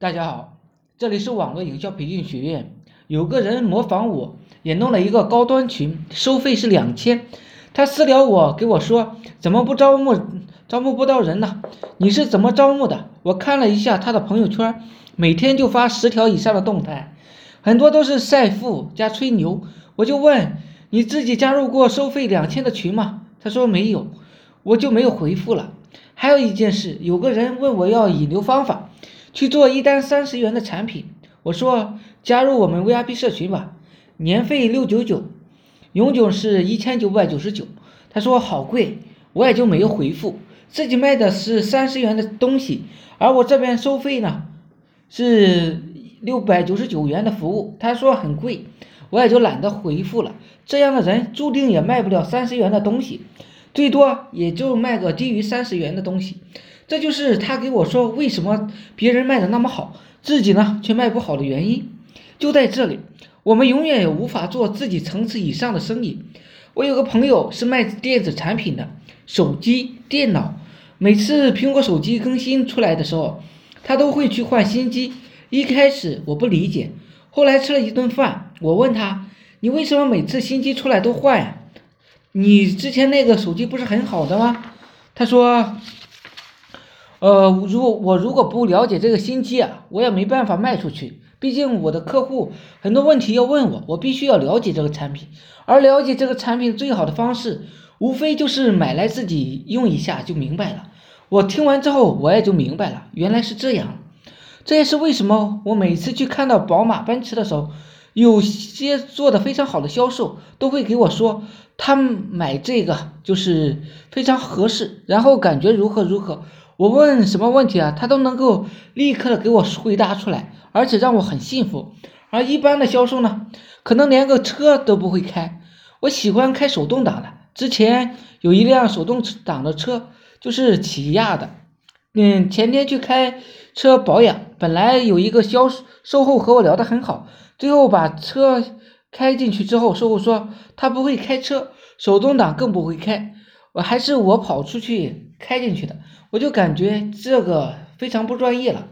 大家好，这里是网络营销培训学院。有个人模仿我，也弄了一个高端群，收费是两千。他私聊我，给我说怎么不招募，招募不到人呢？你是怎么招募的？我看了一下他的朋友圈，每天就发十条以上的动态，很多都是晒富加吹牛。我就问你自己加入过收费两千的群吗？他说没有，我就没有回复了。还有一件事，有个人问我要引流方法。去做一单三十元的产品，我说加入我们 VIP 社群吧，年费六九九，永久是一千九百九十九。他说好贵，我也就没有回复。自己卖的是三十元的东西，而我这边收费呢是六百九十九元的服务，他说很贵，我也就懒得回复了。这样的人注定也卖不了三十元的东西，最多也就卖个低于三十元的东西。这就是他给我说为什么别人卖的那么好，自己呢却卖不好的原因，就在这里。我们永远也无法做自己层次以上的生意。我有个朋友是卖电子产品的，手机、电脑，每次苹果手机更新出来的时候，他都会去换新机。一开始我不理解，后来吃了一顿饭，我问他：“你为什么每次新机出来都换呀？你之前那个手机不是很好的吗？”他说。呃，如果我如果不了解这个新机啊，我也没办法卖出去。毕竟我的客户很多问题要问我，我必须要了解这个产品。而了解这个产品最好的方式，无非就是买来自己用一下就明白了。我听完之后，我也就明白了，原来是这样。这也是为什么我每次去看到宝马、奔驰的时候，有些做的非常好的销售都会给我说，他们买这个就是非常合适，然后感觉如何如何。我问什么问题啊，他都能够立刻的给我回答出来，而且让我很幸福。而一般的销售呢，可能连个车都不会开。我喜欢开手动挡的，之前有一辆手动挡的车，就是起亚的。嗯，前天去开车保养，本来有一个销售后和我聊得很好，最后把车开进去之后，售后说他不会开车，手动挡更不会开。我还是我跑出去开进去的，我就感觉这个非常不专业了，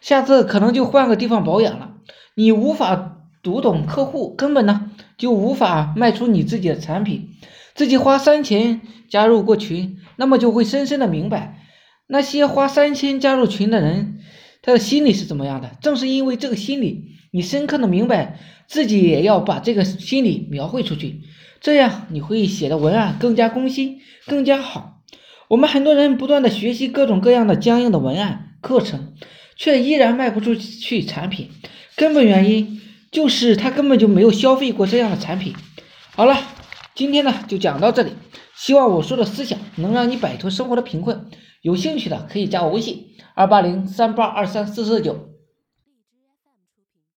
下次可能就换个地方保养了。你无法读懂客户，根本呢就无法卖出你自己的产品。自己花三千加入过群，那么就会深深的明白那些花三千加入群的人，他的心理是怎么样的。正是因为这个心理，你深刻的明白自己也要把这个心理描绘出去。这样你会写的文案更加攻心，更加好。我们很多人不断的学习各种各样的僵硬的文案课程，却依然卖不出去产品，根本原因就是他根本就没有消费过这样的产品。好了，今天呢就讲到这里，希望我说的思想能让你摆脱生活的贫困。有兴趣的可以加我微信：二八零三八二三四四九。